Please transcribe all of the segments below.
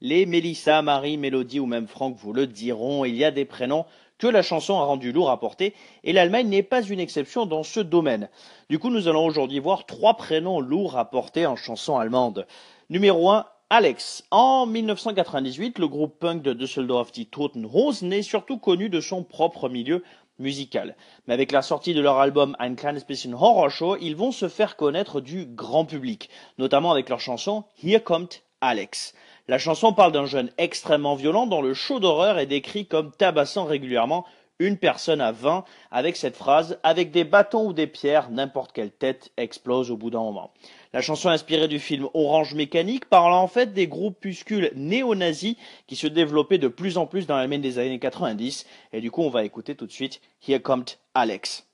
Les Mélissa, Marie, Mélodie ou même Franck vous le diront, il y a des prénoms que la chanson a rendu lourd à porter et l'Allemagne n'est pas une exception dans ce domaine. Du coup, nous allons aujourd'hui voir trois prénoms lourds à porter en chanson allemande. Numéro 1, Alex. En 1998, le groupe punk de Düsseldorf, die Toten Hosen, est surtout connu de son propre milieu musical. Mais avec la sortie de leur album Ein kleines bisschen Horror Show, ils vont se faire connaître du grand public, notamment avec leur chanson Here kommt Alex. La chanson parle d'un jeune extrêmement violent dont le show d'horreur est décrit comme tabassant régulièrement une personne à 20 avec cette phrase Avec des bâtons ou des pierres, n'importe quelle tête explose au bout d'un moment. La chanson inspirée du film Orange Mécanique parle en fait des groupuscules néo-nazis qui se développaient de plus en plus dans l'Allemagne des années 90. Et du coup, on va écouter tout de suite Here Comes Alex.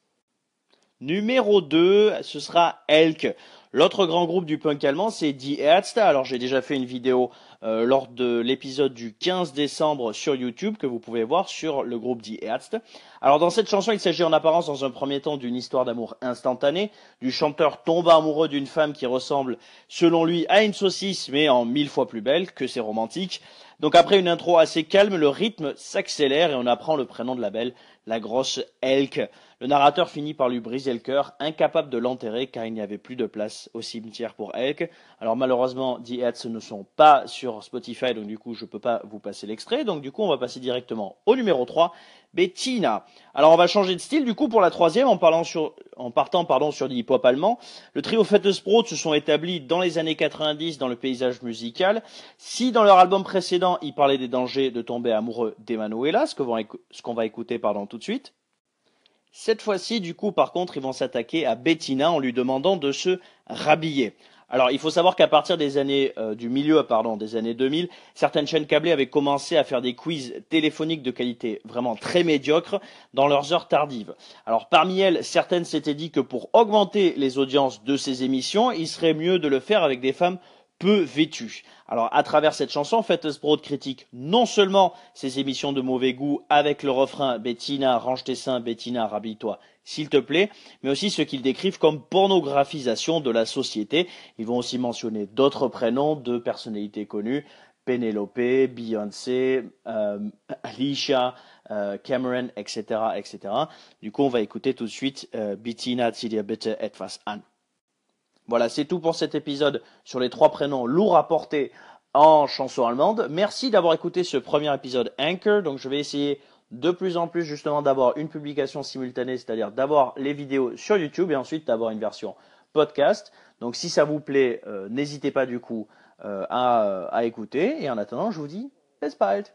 Numéro 2, ce sera Elk. L'autre grand groupe du punk allemand, c'est Die Ärzte. Alors j'ai déjà fait une vidéo euh, lors de l'épisode du 15 décembre sur YouTube que vous pouvez voir sur le groupe Die Ärzte. Alors dans cette chanson, il s'agit en apparence dans un premier temps d'une histoire d'amour instantanée. Du chanteur tombe amoureux d'une femme qui ressemble, selon lui, à une saucisse, mais en mille fois plus belle, que c'est romantique. Donc après une intro assez calme, le rythme s'accélère et on apprend le prénom de la belle, la grosse Elk. Le narrateur finit par lui briser le cœur, incapable de l'enterrer car il n'y avait plus de place au cimetière pour Elk. Alors malheureusement, The Hats ne sont pas sur Spotify, donc du coup je ne peux pas vous passer l'extrait. Donc du coup on va passer directement au numéro 3, Bettina. Alors on va changer de style du coup pour la troisième en, parlant sur, en partant pardon, sur du hip-hop allemand. Le trio Fettes Brot se sont établis dans les années 90 dans le paysage musical. Si dans leur album précédent ils parlaient des dangers de tomber amoureux d'Emanuela, ce qu'on va écouter pardon, tout de suite, cette fois-ci, du coup, par contre, ils vont s'attaquer à Bettina en lui demandant de se rhabiller. Alors, il faut savoir qu'à partir des années euh, du milieu, des années 2000, certaines chaînes câblées avaient commencé à faire des quiz téléphoniques de qualité vraiment très médiocre dans leurs heures tardives. Alors, parmi elles, certaines s'étaient dit que pour augmenter les audiences de ces émissions, il serait mieux de le faire avec des femmes peu vêtu. Alors à travers cette chanson, Fettesbrot critique non seulement ces émissions de mauvais goût avec le refrain Bettina, range tes seins, Bettina, rhabille-toi, s'il te plaît, mais aussi ce qu'ils décrivent comme pornographisation de la société. Ils vont aussi mentionner d'autres prénoms de personnalités connues, Penelope, Beyoncé, euh, Alicia, euh, Cameron, etc., etc. Du coup, on va écouter tout de suite euh, Bettina, zieh dir bitte etwas an. Voilà, c'est tout pour cet épisode sur les trois prénoms lourds à porter en chanson allemande. Merci d'avoir écouté ce premier épisode Anchor. Donc je vais essayer de plus en plus justement d'avoir une publication simultanée, c'est-à-dire d'avoir les vidéos sur YouTube et ensuite d'avoir une version podcast. Donc si ça vous plaît, euh, n'hésitez pas du coup euh, à, écouter. Et en attendant, je vous dis, bis bald